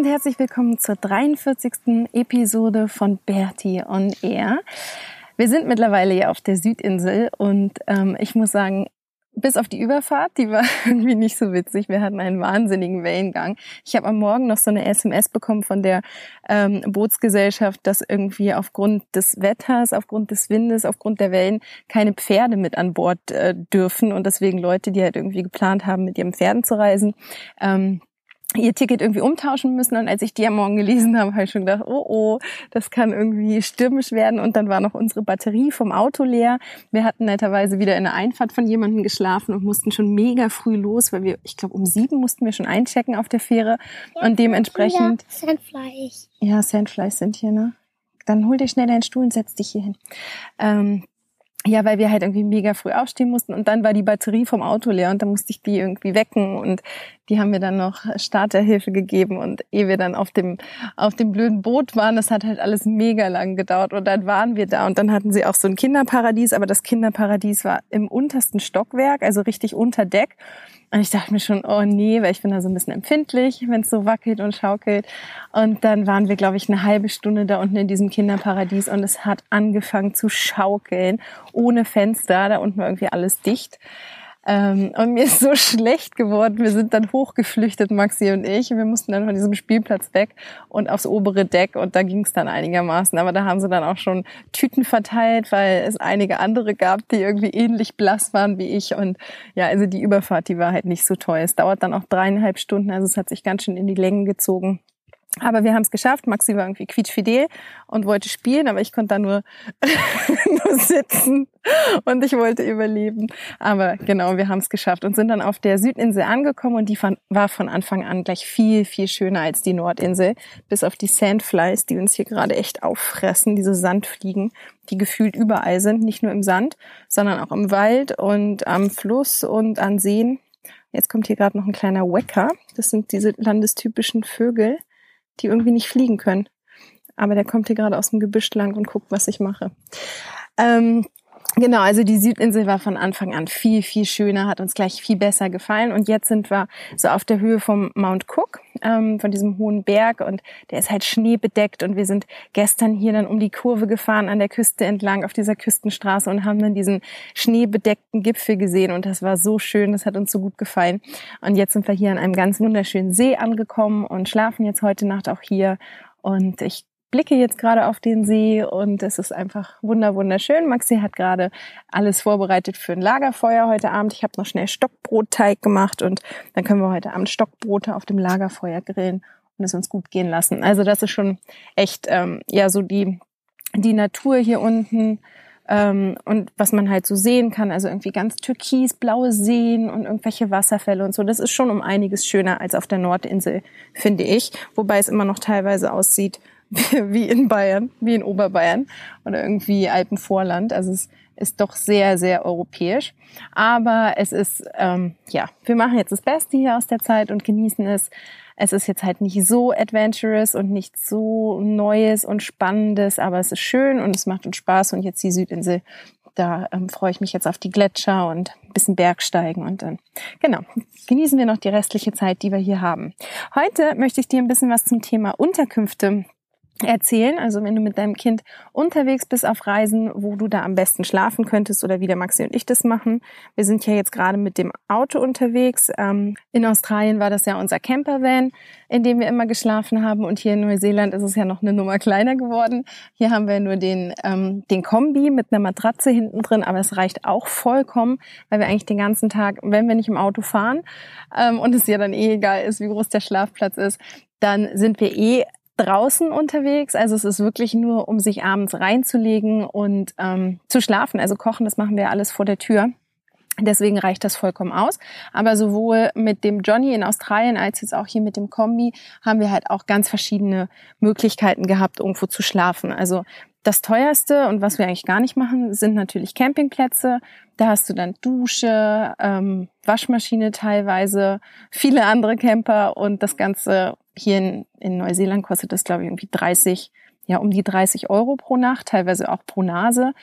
Und herzlich willkommen zur 43. Episode von Bertie on Air. Wir sind mittlerweile ja auf der Südinsel und ähm, ich muss sagen, bis auf die Überfahrt, die war irgendwie nicht so witzig. Wir hatten einen wahnsinnigen Wellengang. Ich habe am Morgen noch so eine SMS bekommen von der ähm, Bootsgesellschaft, dass irgendwie aufgrund des Wetters, aufgrund des Windes, aufgrund der Wellen keine Pferde mit an Bord äh, dürfen und deswegen Leute, die halt irgendwie geplant haben, mit ihren Pferden zu reisen, ähm, ihr Ticket irgendwie umtauschen müssen. Und als ich die am Morgen gelesen habe, habe ich schon gedacht, oh oh, das kann irgendwie stürmisch werden. Und dann war noch unsere Batterie vom Auto leer. Wir hatten netterweise wieder in der Einfahrt von jemandem geschlafen und mussten schon mega früh los, weil wir, ich glaube, um sieben mussten wir schon einchecken auf der Fähre. Und dementsprechend. Sandflies. Ja, Sandflies sind hier, ne? Dann hol dir schnell deinen Stuhl und setz dich hier hin. Ähm, ja, weil wir halt irgendwie mega früh aufstehen mussten und dann war die Batterie vom Auto leer und dann musste ich die irgendwie wecken und die haben mir dann noch Starterhilfe gegeben und ehe wir dann auf dem auf dem blöden Boot waren, das hat halt alles mega lang gedauert und dann waren wir da und dann hatten sie auch so ein Kinderparadies, aber das Kinderparadies war im untersten Stockwerk, also richtig unter Deck und ich dachte mir schon, oh nee, weil ich bin da so ein bisschen empfindlich, wenn es so wackelt und schaukelt. Und dann waren wir, glaube ich, eine halbe Stunde da unten in diesem Kinderparadies und es hat angefangen zu schaukeln, ohne Fenster, da unten war irgendwie alles dicht. Ähm, und mir ist so schlecht geworden. Wir sind dann hochgeflüchtet, Maxi und ich. Wir mussten dann von diesem Spielplatz weg und aufs obere Deck und da ging es dann einigermaßen. Aber da haben sie dann auch schon Tüten verteilt, weil es einige andere gab, die irgendwie ähnlich blass waren wie ich. Und ja, also die Überfahrt, die war halt nicht so toll. Es dauert dann auch dreieinhalb Stunden, also es hat sich ganz schön in die Längen gezogen. Aber wir haben es geschafft. Maxi war irgendwie quietschfidel und wollte spielen, aber ich konnte da nur, nur sitzen und ich wollte überleben. Aber genau, wir haben es geschafft und sind dann auf der Südinsel angekommen und die war von Anfang an gleich viel, viel schöner als die Nordinsel. Bis auf die Sandflies, die uns hier gerade echt auffressen, diese Sandfliegen, die gefühlt überall sind, nicht nur im Sand, sondern auch im Wald und am Fluss und an Seen. Jetzt kommt hier gerade noch ein kleiner Wecker. Das sind diese landestypischen Vögel die irgendwie nicht fliegen können. Aber der kommt hier gerade aus dem Gebüsch lang und guckt, was ich mache. Ähm, Genau, also die Südinsel war von Anfang an viel, viel schöner, hat uns gleich viel besser gefallen. Und jetzt sind wir so auf der Höhe vom Mount Cook, ähm, von diesem hohen Berg. Und der ist halt schneebedeckt. Und wir sind gestern hier dann um die Kurve gefahren an der Küste entlang auf dieser Küstenstraße und haben dann diesen schneebedeckten Gipfel gesehen. Und das war so schön, das hat uns so gut gefallen. Und jetzt sind wir hier an einem ganz wunderschönen See angekommen und schlafen jetzt heute Nacht auch hier. Und ich blicke jetzt gerade auf den See und es ist einfach wunder wunderschön. Maxi hat gerade alles vorbereitet für ein Lagerfeuer heute Abend. Ich habe noch schnell Stockbrotteig gemacht und dann können wir heute Abend Stockbrote auf dem Lagerfeuer grillen und es uns gut gehen lassen. Also das ist schon echt ähm, ja so die die Natur hier unten ähm, und was man halt so sehen kann, also irgendwie ganz türkisblaue Seen und irgendwelche Wasserfälle und so. Das ist schon um einiges schöner als auf der Nordinsel, finde ich. Wobei es immer noch teilweise aussieht wie in Bayern, wie in Oberbayern oder irgendwie Alpenvorland. Also es ist doch sehr, sehr europäisch. Aber es ist, ähm, ja, wir machen jetzt das Beste hier aus der Zeit und genießen es. Es ist jetzt halt nicht so adventurous und nicht so Neues und Spannendes, aber es ist schön und es macht uns Spaß. Und jetzt die Südinsel, da ähm, freue ich mich jetzt auf die Gletscher und ein bisschen Bergsteigen und dann, genau, genießen wir noch die restliche Zeit, die wir hier haben. Heute möchte ich dir ein bisschen was zum Thema Unterkünfte erzählen. Also wenn du mit deinem Kind unterwegs bist auf Reisen, wo du da am besten schlafen könntest oder wie der Maxi und ich das machen. Wir sind ja jetzt gerade mit dem Auto unterwegs. Ähm, in Australien war das ja unser Campervan, in dem wir immer geschlafen haben. Und hier in Neuseeland ist es ja noch eine Nummer kleiner geworden. Hier haben wir nur den, ähm, den Kombi mit einer Matratze hinten drin, aber es reicht auch vollkommen, weil wir eigentlich den ganzen Tag, wenn wir nicht im Auto fahren ähm, und es ja dann eh egal ist, wie groß der Schlafplatz ist, dann sind wir eh draußen unterwegs. Also es ist wirklich nur, um sich abends reinzulegen und ähm, zu schlafen. Also kochen, das machen wir alles vor der Tür. Deswegen reicht das vollkommen aus. Aber sowohl mit dem Johnny in Australien als jetzt auch hier mit dem Kombi haben wir halt auch ganz verschiedene Möglichkeiten gehabt, irgendwo zu schlafen. Also das teuerste und was wir eigentlich gar nicht machen, sind natürlich Campingplätze. Da hast du dann Dusche, ähm, Waschmaschine teilweise, viele andere Camper und das Ganze hier in, in Neuseeland kostet das, glaube ich, irgendwie 30, ja, um die 30 Euro pro Nacht, teilweise auch pro Nase.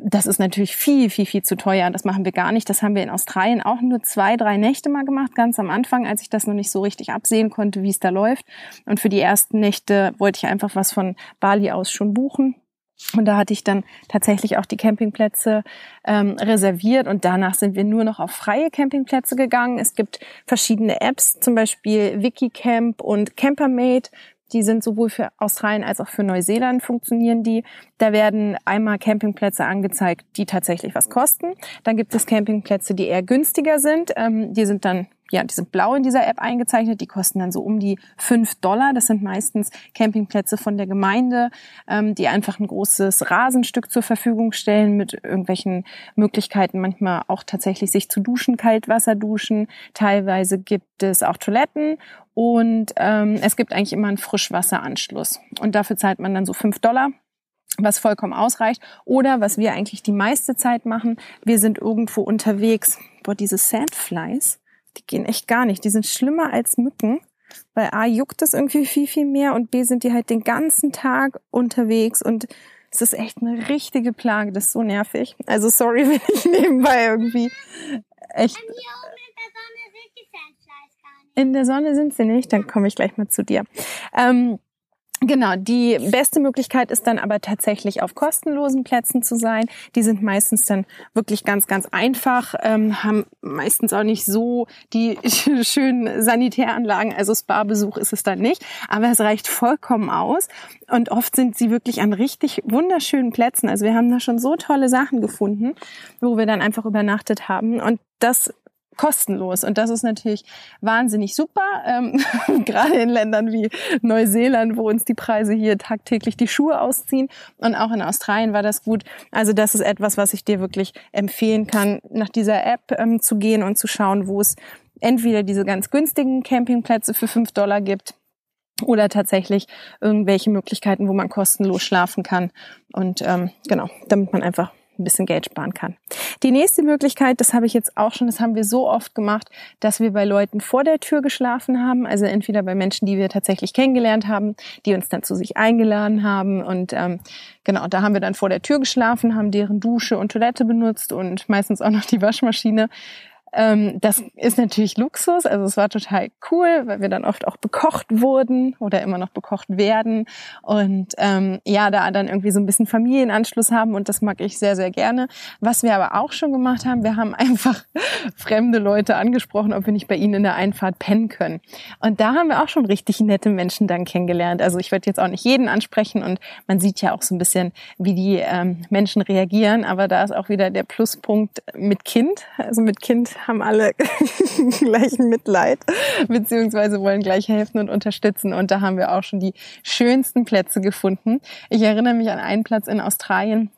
Das ist natürlich viel, viel, viel zu teuer. Das machen wir gar nicht. Das haben wir in Australien auch nur zwei, drei Nächte mal gemacht, ganz am Anfang, als ich das noch nicht so richtig absehen konnte, wie es da läuft. Und für die ersten Nächte wollte ich einfach was von Bali aus schon buchen. Und da hatte ich dann tatsächlich auch die Campingplätze ähm, reserviert und danach sind wir nur noch auf freie Campingplätze gegangen. Es gibt verschiedene Apps, zum Beispiel Wikicamp und Campermate. Die sind sowohl für Australien als auch für Neuseeland funktionieren die. Da werden einmal Campingplätze angezeigt, die tatsächlich was kosten. Dann gibt es Campingplätze, die eher günstiger sind. Ähm, die sind dann ja, die sind blau in dieser App eingezeichnet. Die kosten dann so um die fünf Dollar. Das sind meistens Campingplätze von der Gemeinde, ähm, die einfach ein großes Rasenstück zur Verfügung stellen mit irgendwelchen Möglichkeiten, manchmal auch tatsächlich sich zu duschen, Kaltwasser duschen. Teilweise gibt es auch Toiletten und ähm, es gibt eigentlich immer einen Frischwasseranschluss. Und dafür zahlt man dann so fünf Dollar was vollkommen ausreicht. Oder was wir eigentlich die meiste Zeit machen, wir sind irgendwo unterwegs. Boah, diese Sandflies, die gehen echt gar nicht. Die sind schlimmer als Mücken. Weil A juckt es irgendwie viel, viel mehr und B sind die halt den ganzen Tag unterwegs und es ist echt eine richtige Plage. Das ist so nervig. Also sorry, wenn ich nebenbei irgendwie echt. In der Sonne sind sie nicht, dann komme ich gleich mal zu dir. Ähm, Genau, die beste Möglichkeit ist dann aber tatsächlich auf kostenlosen Plätzen zu sein. Die sind meistens dann wirklich ganz, ganz einfach, ähm, haben meistens auch nicht so die schönen Sanitäranlagen. Also Spa-Besuch ist es dann nicht, aber es reicht vollkommen aus. Und oft sind sie wirklich an richtig wunderschönen Plätzen. Also wir haben da schon so tolle Sachen gefunden, wo wir dann einfach übernachtet haben. Und das kostenlos. Und das ist natürlich wahnsinnig super, ähm, gerade in Ländern wie Neuseeland, wo uns die Preise hier tagtäglich die Schuhe ausziehen. Und auch in Australien war das gut. Also das ist etwas, was ich dir wirklich empfehlen kann, nach dieser App ähm, zu gehen und zu schauen, wo es entweder diese ganz günstigen Campingplätze für fünf Dollar gibt oder tatsächlich irgendwelche Möglichkeiten, wo man kostenlos schlafen kann. Und ähm, genau, damit man einfach ein bisschen Geld sparen kann. Die nächste Möglichkeit, das habe ich jetzt auch schon, das haben wir so oft gemacht, dass wir bei Leuten vor der Tür geschlafen haben, also entweder bei Menschen, die wir tatsächlich kennengelernt haben, die uns dann zu sich eingeladen haben und ähm, genau, da haben wir dann vor der Tür geschlafen, haben deren Dusche und Toilette benutzt und meistens auch noch die Waschmaschine ähm, das ist natürlich Luxus, also es war total cool, weil wir dann oft auch bekocht wurden oder immer noch bekocht werden und ähm, ja, da dann irgendwie so ein bisschen Familienanschluss haben und das mag ich sehr, sehr gerne. Was wir aber auch schon gemacht haben, wir haben einfach fremde Leute angesprochen, ob wir nicht bei ihnen in der Einfahrt pennen können. Und da haben wir auch schon richtig nette Menschen dann kennengelernt. Also ich werde jetzt auch nicht jeden ansprechen und man sieht ja auch so ein bisschen, wie die ähm, Menschen reagieren, aber da ist auch wieder der Pluspunkt mit Kind. Also mit Kind haben alle gleichen Mitleid, beziehungsweise wollen gleich helfen und unterstützen. Und da haben wir auch schon die schönsten Plätze gefunden. Ich erinnere mich an einen Platz in Australien,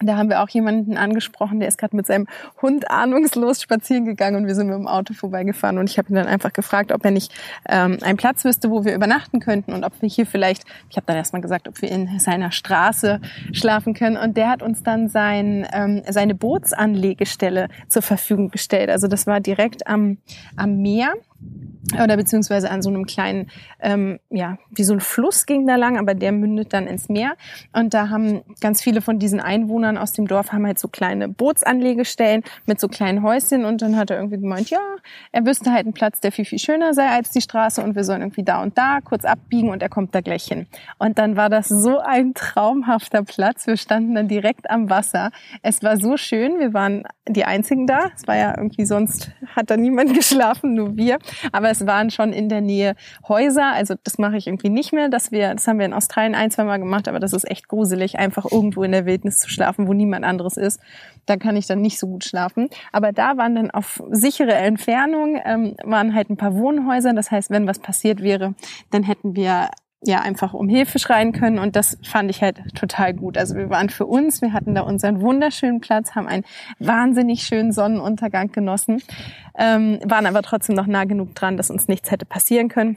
da haben wir auch jemanden angesprochen, der ist gerade mit seinem Hund ahnungslos spazieren gegangen und wir sind mit dem Auto vorbeigefahren. Und ich habe ihn dann einfach gefragt, ob er nicht ähm, einen Platz wüsste, wo wir übernachten könnten und ob wir hier vielleicht, ich habe dann erstmal gesagt, ob wir in seiner Straße schlafen können. Und der hat uns dann sein, ähm, seine Bootsanlegestelle zur Verfügung gestellt. Also das war direkt am, am Meer oder beziehungsweise an so einem kleinen, ähm, ja, wie so ein Fluss ging da lang, aber der mündet dann ins Meer. Und da haben ganz viele von diesen Einwohnern aus dem Dorf haben halt so kleine Bootsanlegestellen mit so kleinen Häuschen und dann hat er irgendwie gemeint, ja, er wüsste halt einen Platz, der viel, viel schöner sei als die Straße und wir sollen irgendwie da und da kurz abbiegen und er kommt da gleich hin. Und dann war das so ein traumhafter Platz. Wir standen dann direkt am Wasser. Es war so schön. Wir waren die einzigen da. Es war ja irgendwie sonst hat da niemand geschlafen, nur wir. Aber es waren schon in der Nähe Häuser. Also das mache ich irgendwie nicht mehr. Dass wir, das haben wir in Australien ein, zwei Mal gemacht, aber das ist echt gruselig, einfach irgendwo in der Wildnis zu schlafen, wo niemand anderes ist. Da kann ich dann nicht so gut schlafen. Aber da waren dann auf sichere Entfernung, ähm, waren halt ein paar Wohnhäuser. Das heißt, wenn was passiert wäre, dann hätten wir ja einfach um Hilfe schreien können und das fand ich halt total gut. Also wir waren für uns, wir hatten da unseren wunderschönen Platz, haben einen wahnsinnig schönen Sonnenuntergang genossen, ähm, waren aber trotzdem noch nah genug dran, dass uns nichts hätte passieren können.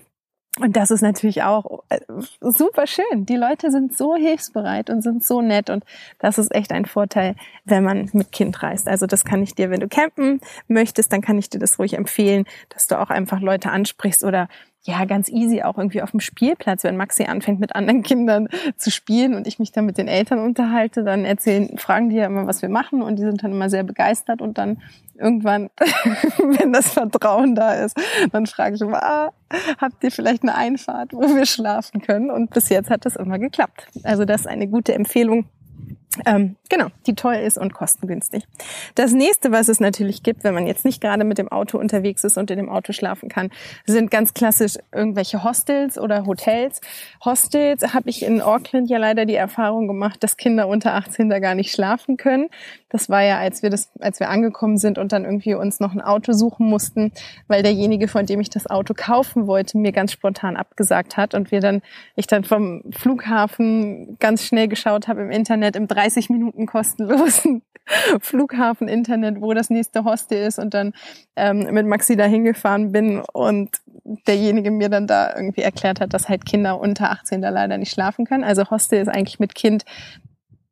Und das ist natürlich auch äh, super schön. Die Leute sind so hilfsbereit und sind so nett und das ist echt ein Vorteil, wenn man mit Kind reist. Also das kann ich dir, wenn du campen möchtest, dann kann ich dir das ruhig empfehlen, dass du auch einfach Leute ansprichst oder ja, ganz easy auch irgendwie auf dem Spielplatz, wenn Maxi anfängt mit anderen Kindern zu spielen und ich mich dann mit den Eltern unterhalte, dann erzählen, fragen die ja immer, was wir machen und die sind dann immer sehr begeistert und dann irgendwann, wenn das Vertrauen da ist, dann frage ich immer, ah, habt ihr vielleicht eine Einfahrt, wo wir schlafen können? Und bis jetzt hat das immer geklappt. Also das ist eine gute Empfehlung ähm, genau, die toll ist und kostengünstig. Das nächste, was es natürlich gibt, wenn man jetzt nicht gerade mit dem Auto unterwegs ist und in dem Auto schlafen kann, sind ganz klassisch irgendwelche Hostels oder Hotels. Hostels habe ich in Auckland ja leider die Erfahrung gemacht, dass Kinder unter 18 da gar nicht schlafen können. Das war ja, als wir das, als wir angekommen sind und dann irgendwie uns noch ein Auto suchen mussten, weil derjenige, von dem ich das Auto kaufen wollte, mir ganz spontan abgesagt hat und wir dann, ich dann vom Flughafen ganz schnell geschaut habe im Internet im 30 Minuten kostenlosen Flughafen-Internet, wo das nächste Hostel ist und dann ähm, mit Maxi da hingefahren bin und derjenige mir dann da irgendwie erklärt hat, dass halt Kinder unter 18 da leider nicht schlafen können. Also Hostel ist eigentlich mit Kind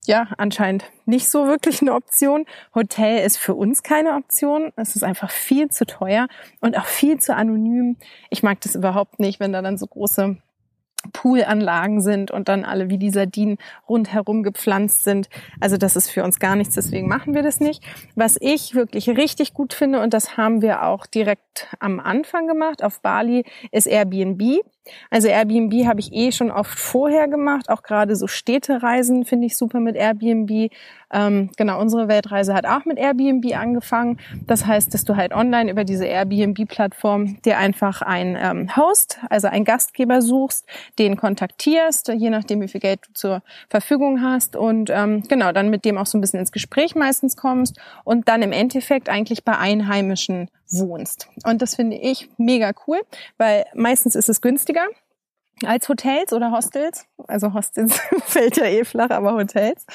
ja, anscheinend nicht so wirklich eine Option. Hotel ist für uns keine Option. Es ist einfach viel zu teuer und auch viel zu anonym. Ich mag das überhaupt nicht, wenn da dann so große Poolanlagen sind und dann alle wie die Sardinen rundherum gepflanzt sind. Also das ist für uns gar nichts, deswegen machen wir das nicht. Was ich wirklich richtig gut finde, und das haben wir auch direkt am Anfang gemacht auf Bali, ist Airbnb. Also Airbnb habe ich eh schon oft vorher gemacht, auch gerade so Städtereisen finde ich super mit Airbnb. Ähm, genau, unsere Weltreise hat auch mit Airbnb angefangen. Das heißt, dass du halt online über diese Airbnb-Plattform dir einfach einen ähm, Host, also einen Gastgeber suchst, den kontaktierst, je nachdem, wie viel Geld du zur Verfügung hast und ähm, genau, dann mit dem auch so ein bisschen ins Gespräch meistens kommst und dann im Endeffekt eigentlich bei Einheimischen wohnst. Und das finde ich mega cool, weil meistens ist es günstiger als Hotels oder Hostels, also Hostels fällt ja eh flach, aber Hotels,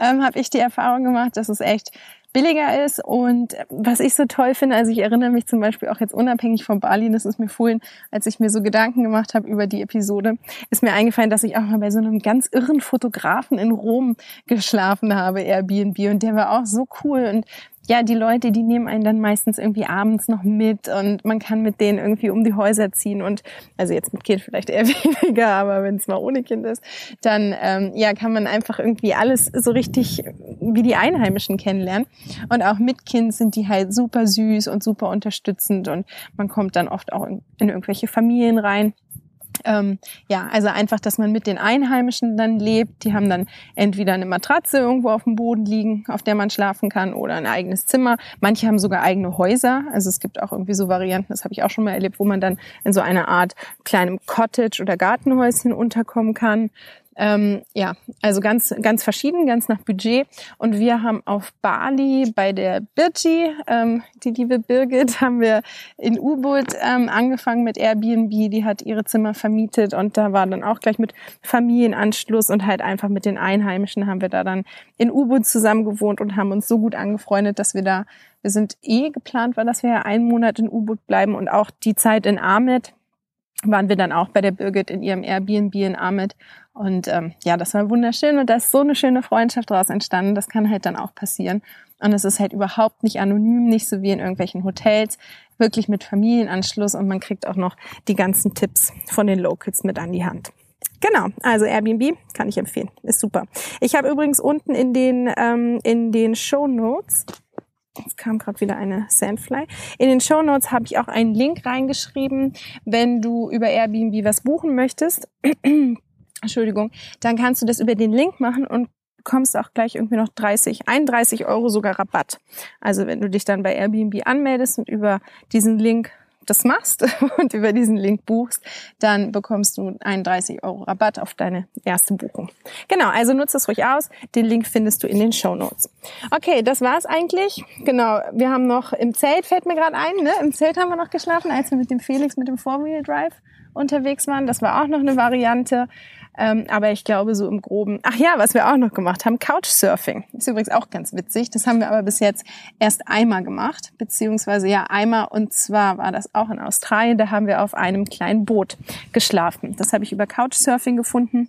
ähm, habe ich die Erfahrung gemacht, dass es echt billiger ist. Und was ich so toll finde, also ich erinnere mich zum Beispiel auch jetzt unabhängig von Bali, das ist mir vorhin, als ich mir so Gedanken gemacht habe über die Episode, ist mir eingefallen, dass ich auch mal bei so einem ganz irren Fotografen in Rom geschlafen habe, Airbnb. Und der war auch so cool. Und ja, die Leute, die nehmen einen dann meistens irgendwie abends noch mit und man kann mit denen irgendwie um die Häuser ziehen und also jetzt mit Kind vielleicht eher weniger, aber wenn es mal ohne Kind ist, dann ähm, ja kann man einfach irgendwie alles so richtig wie die Einheimischen kennenlernen. Und auch mit Kind sind die halt super süß und super unterstützend und man kommt dann oft auch in, in irgendwelche Familien rein ähm, ja, also einfach, dass man mit den Einheimischen dann lebt. Die haben dann entweder eine Matratze irgendwo auf dem Boden liegen, auf der man schlafen kann, oder ein eigenes Zimmer. Manche haben sogar eigene Häuser. Also es gibt auch irgendwie so Varianten, das habe ich auch schon mal erlebt, wo man dann in so einer Art kleinem Cottage oder Gartenhäuschen unterkommen kann. Ähm, ja, also ganz, ganz verschieden, ganz nach Budget. Und wir haben auf Bali bei der Birgi, ähm, die liebe Birgit, haben wir in U-Boot ähm, angefangen mit Airbnb. Die hat ihre Zimmer vermietet und da war dann auch gleich mit Familienanschluss und halt einfach mit den Einheimischen haben wir da dann in U-Boot zusammen gewohnt und haben uns so gut angefreundet, dass wir da, wir sind eh geplant war, dass wir ja einen Monat in U-Boot bleiben und auch die Zeit in Ahmed waren wir dann auch bei der Birgit in ihrem Airbnb in Ahmed. Und ähm, ja, das war wunderschön und da ist so eine schöne Freundschaft daraus entstanden. Das kann halt dann auch passieren. Und es ist halt überhaupt nicht anonym, nicht so wie in irgendwelchen Hotels, wirklich mit Familienanschluss und man kriegt auch noch die ganzen Tipps von den Locals mit an die Hand. Genau, also Airbnb kann ich empfehlen, ist super. Ich habe übrigens unten in den ähm, in den Show Notes Jetzt kam gerade wieder eine Sandfly. In den Show Notes habe ich auch einen Link reingeschrieben, wenn du über Airbnb was buchen möchtest. Entschuldigung, dann kannst du das über den Link machen und bekommst auch gleich irgendwie noch 30, 31 Euro sogar Rabatt. Also wenn du dich dann bei Airbnb anmeldest und über diesen Link das machst und über diesen Link buchst, dann bekommst du 31 Euro Rabatt auf deine erste Buchung. Genau, also nutze es ruhig aus. Den Link findest du in den Show Notes. Okay, das war's eigentlich. Genau, wir haben noch im Zelt, fällt mir gerade ein, ne? Im Zelt haben wir noch geschlafen, als wir mit dem Felix mit dem Four-Wheel Drive unterwegs waren. Das war auch noch eine Variante. Ähm, aber ich glaube so im Groben. Ach ja, was wir auch noch gemacht haben, Couchsurfing. Ist übrigens auch ganz witzig. Das haben wir aber bis jetzt erst einmal gemacht, beziehungsweise ja einmal. Und zwar war das auch in Australien. Da haben wir auf einem kleinen Boot geschlafen. Das habe ich über Couchsurfing gefunden.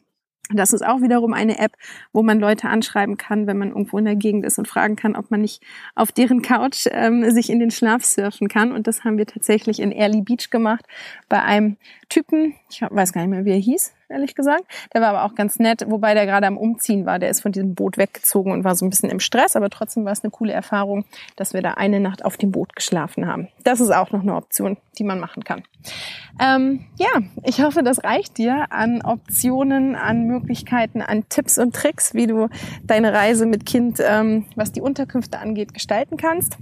Das ist auch wiederum eine App, wo man Leute anschreiben kann, wenn man irgendwo in der Gegend ist und fragen kann, ob man nicht auf deren Couch ähm, sich in den Schlaf surfen kann. Und das haben wir tatsächlich in Early Beach gemacht bei einem Typen, ich weiß gar nicht mehr, wie er hieß, ehrlich gesagt. Der war aber auch ganz nett, wobei der gerade am Umziehen war. Der ist von diesem Boot weggezogen und war so ein bisschen im Stress, aber trotzdem war es eine coole Erfahrung, dass wir da eine Nacht auf dem Boot geschlafen haben. Das ist auch noch eine Option, die man machen kann. Ähm, ja, ich hoffe, das reicht dir an Optionen, an Möglichkeiten, an Tipps und Tricks, wie du deine Reise mit Kind, ähm, was die Unterkünfte angeht, gestalten kannst.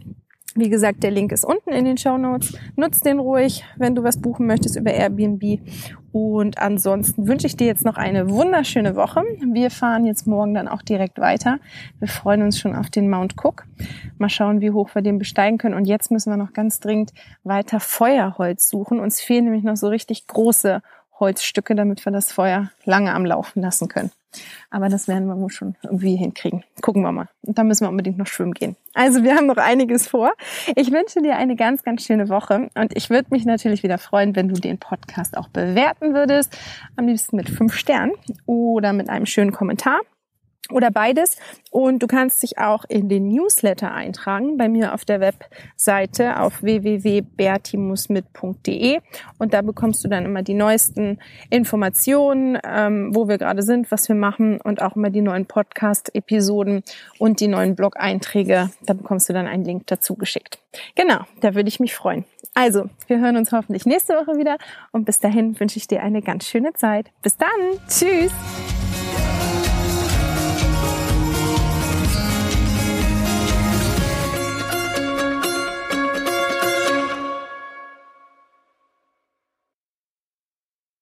Wie gesagt, der Link ist unten in den Show Notes. Nutz den ruhig, wenn du was buchen möchtest über Airbnb. Und ansonsten wünsche ich dir jetzt noch eine wunderschöne Woche. Wir fahren jetzt morgen dann auch direkt weiter. Wir freuen uns schon auf den Mount Cook. Mal schauen, wie hoch wir den besteigen können. Und jetzt müssen wir noch ganz dringend weiter Feuerholz suchen. Uns fehlen nämlich noch so richtig große Holzstücke, damit wir das Feuer lange am Laufen lassen können. Aber das werden wir wohl schon irgendwie hinkriegen. Gucken wir mal. Und dann müssen wir unbedingt noch schwimmen gehen. Also wir haben noch einiges vor. Ich wünsche dir eine ganz, ganz schöne Woche. Und ich würde mich natürlich wieder freuen, wenn du den Podcast auch bewerten würdest. Am liebsten mit fünf Sternen oder mit einem schönen Kommentar oder beides. Und du kannst dich auch in den Newsletter eintragen bei mir auf der Webseite auf www.bertimusmit.de und da bekommst du dann immer die neuesten Informationen, ähm, wo wir gerade sind, was wir machen und auch immer die neuen Podcast-Episoden und die neuen Blog-Einträge. Da bekommst du dann einen Link dazu geschickt. Genau, da würde ich mich freuen. Also, wir hören uns hoffentlich nächste Woche wieder und bis dahin wünsche ich dir eine ganz schöne Zeit. Bis dann. Tschüss.